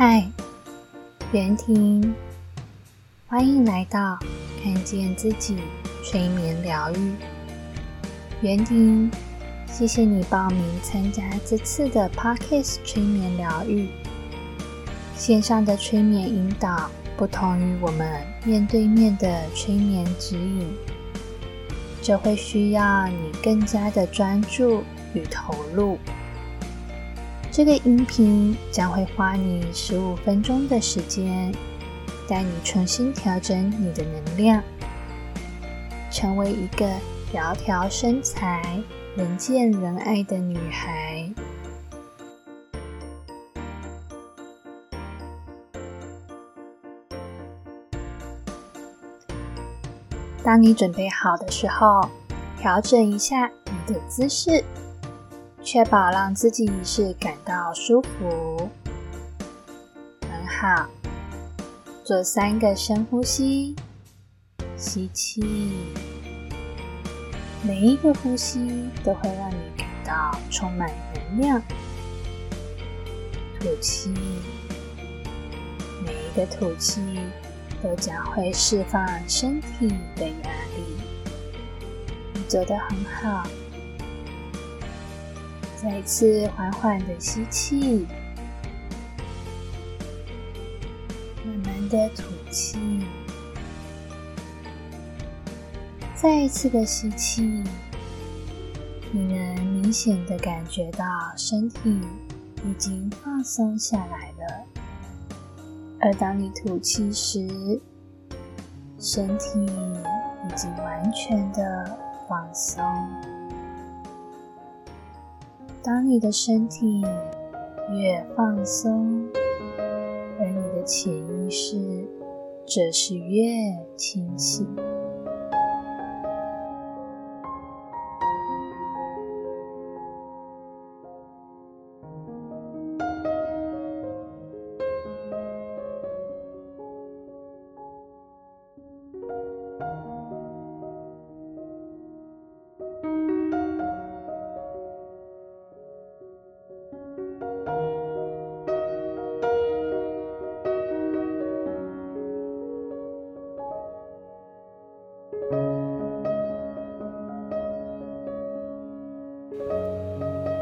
嗨，袁婷，欢迎来到看见自己催眠疗愈。袁婷，谢谢你报名参加这次的 Parkes 催眠疗愈。线上的催眠引导不同于我们面对面的催眠指引，这会需要你更加的专注与投入。这个音频将会花你十五分钟的时间，带你重新调整你的能量，成为一个窈窕身材、人见人爱的女孩。当你准备好的时候，调整一下你的姿势。确保让自己是感到舒服，很好。做三个深呼吸，吸气，每一个呼吸都会让你感到充满能量。吐气，每一个吐气都将会释放身体的压力。你做得很好。再次缓缓的吸气，慢慢的吐气，再一次的吸气，你能明显的感觉到身体已经放松下来了。而当你吐气时，身体已经完全的放松。当你的身体越放松，而你的潜意识则是越清醒。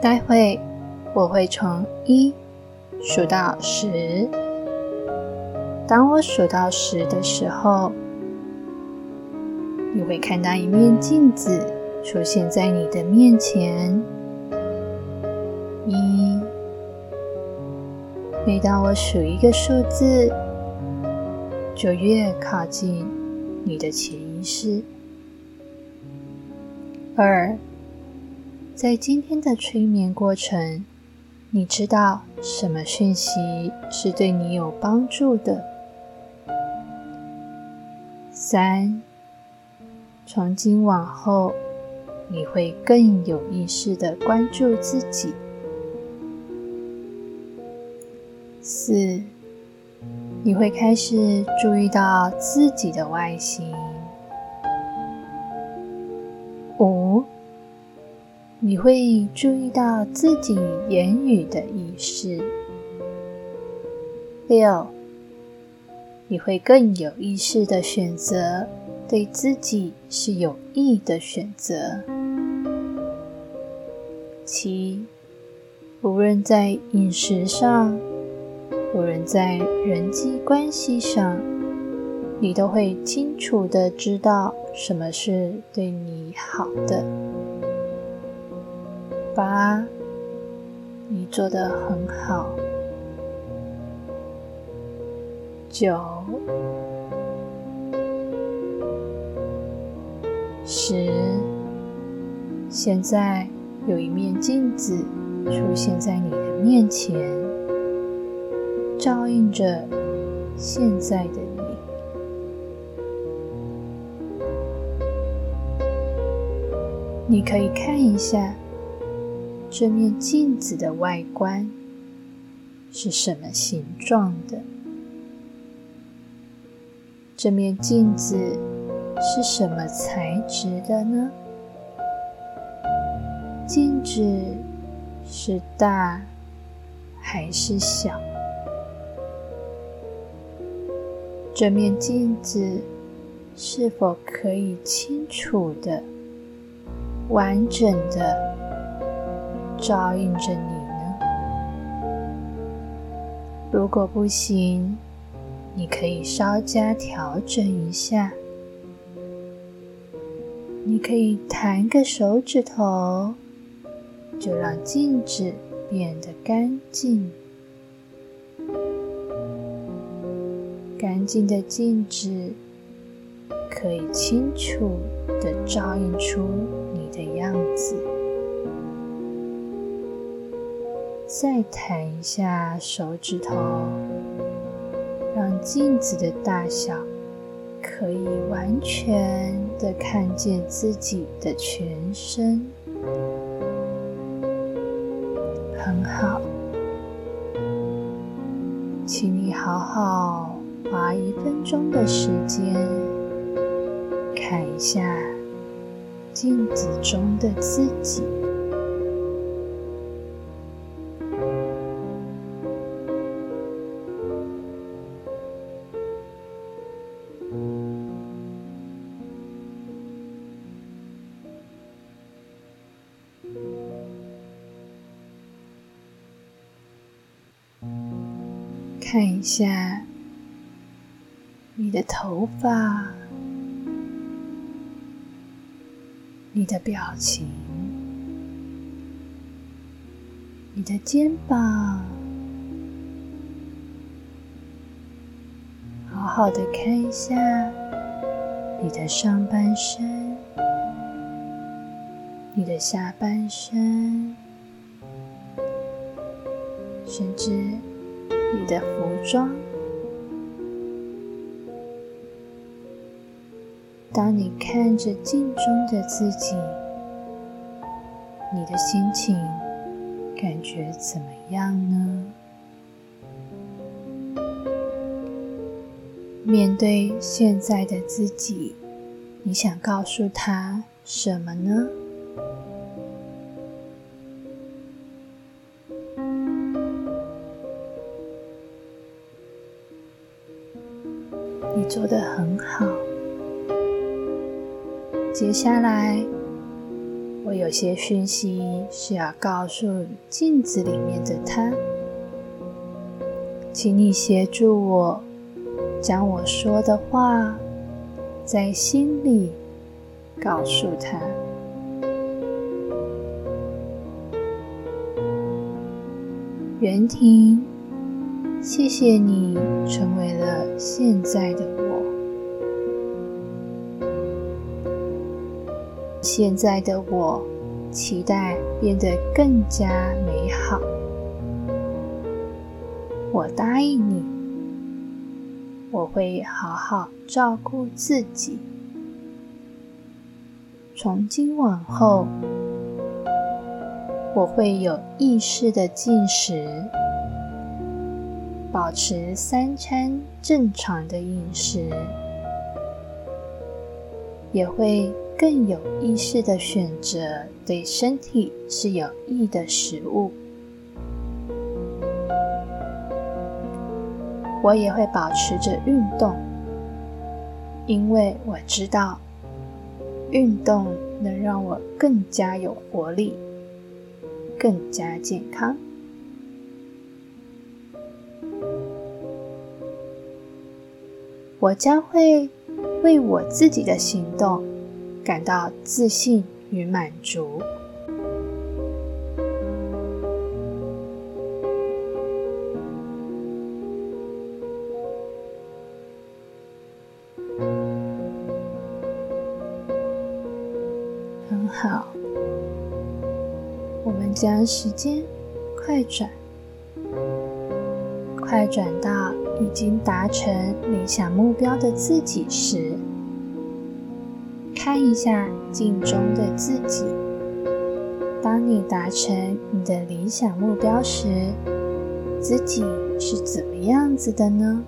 待会我会从一数到十。当我数到十的时候，你会看到一面镜子出现在你的面前。一，每当我数一个数字，就越靠近你的潜意识。二。在今天的催眠过程，你知道什么讯息是对你有帮助的？三，从今往后，你会更有意识的关注自己。四，你会开始注意到自己的外形。你会注意到自己言语的意识。六，你会更有意识的选择对自己是有益的选择。七，无论在饮食上，无论在人际关系上，你都会清楚的知道什么是对你好的。八，你做的很好。九，十，现在有一面镜子出现在你的面前，照映着现在的你。你可以看一下。这面镜子的外观是什么形状的？这面镜子是什么材质的呢？镜子是大还是小？这面镜子是否可以清楚的、完整的照应着你呢？如果不行，你可以稍加调整一下。你可以弹个手指头，就让镜子变得干净。干净的镜子可以清楚的照映出你的样子。再弹一下手指头，让镜子的大小可以完全的看见自己的全身。很好，请你好好。花一分钟的时间，看一下镜子中的自己，看一下。你的头发，你的表情，你的肩膀，好好的看一下你的上半身，你的下半身，甚至你的服装。当你看着镜中的自己，你的心情感觉怎么样呢？面对现在的自己，你想告诉他什么呢？做的很好。接下来，我有些讯息是要告诉镜子里面的他，请你协助我，将我说的话在心里告诉他。袁婷，谢谢你成为了现在的我。现在的我，期待变得更加美好。我答应你，我会好好照顾自己。从今往后，我会有意识的进食，保持三餐正常的饮食，也会。更有意识的选择对身体是有益的食物。我也会保持着运动，因为我知道运动能让我更加有活力，更加健康。我将会为我自己的行动。感到自信与满足，很好。我们将时间快转，快转到已经达成理想目标的自己时。看一下镜中的自己。当你达成你的理想目标时，自己是怎么样子的呢？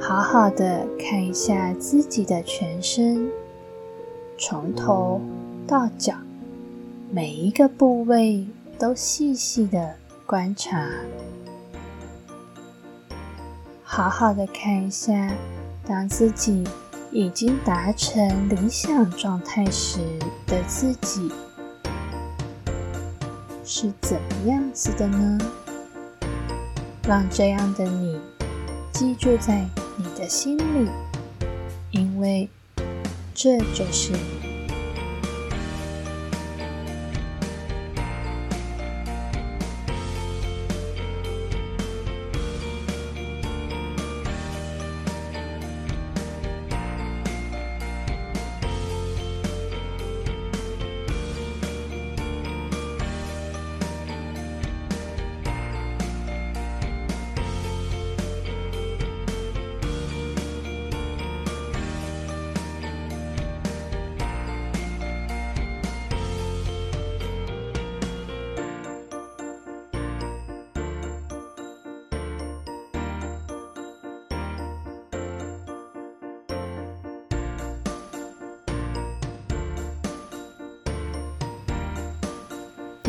好好的看一下自己的全身，从头到脚，每一个部位都细细的观察。好好的看一下，当自己已经达成理想状态时的自己是怎么样子的呢？让这样的你记住在你的心里，因为这就是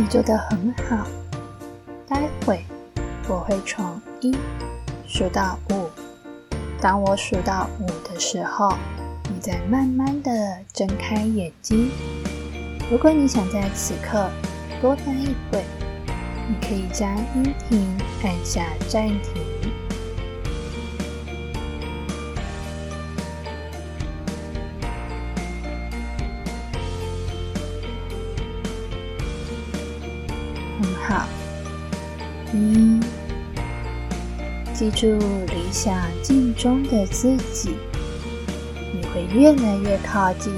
你。做得很好。待会我会从一数到五，当我数到五的时候，你再慢慢的睁开眼睛。如果你想在此刻多待一会，你可以将音频按下暂停。好，一，记住理想镜中的自己，你会越来越靠近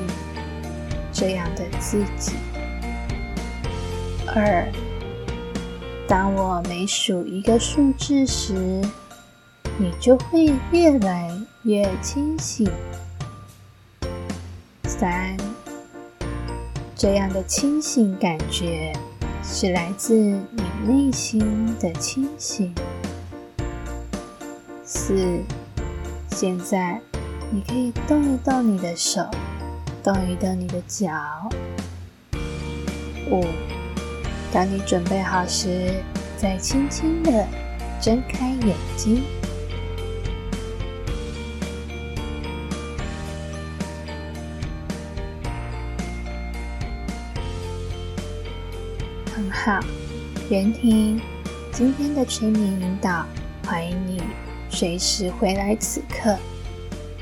这样的自己。二，当我每数一个数字时，你就会越来越清醒。三，这样的清醒感觉。是来自你内心的清醒。四，现在你可以动一动你的手，动一动你的脚。五，当你准备好时，再轻轻的睁开眼睛。好，袁婷，今天的催眠引导，欢迎你随时回来此刻，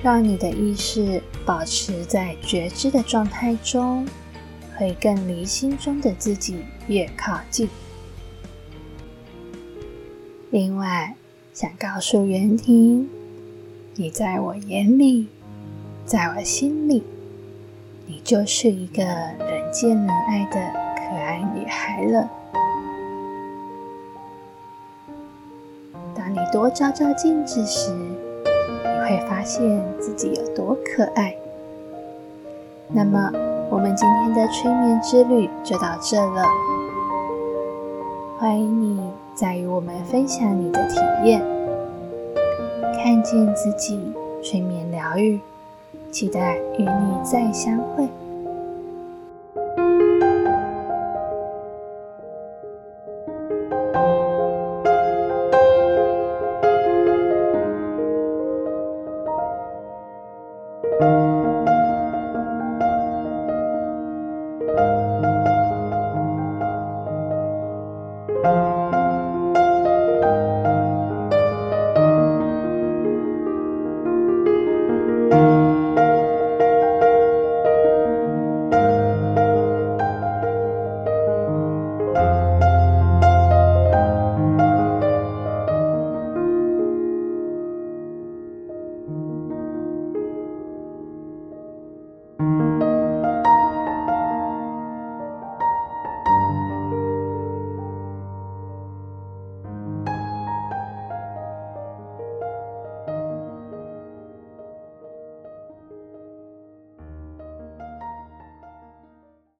让你的意识保持在觉知的状态中，会更离心中的自己越靠近。另外，想告诉袁婷，你在我眼里，在我心里，你就是一个人见人爱的。可爱女孩了。当你多照照镜子时，你会发现自己有多可爱。那么，我们今天的催眠之旅就到这了。欢迎你再与我们分享你的体验，看见自己催眠疗愈，期待与你再相会。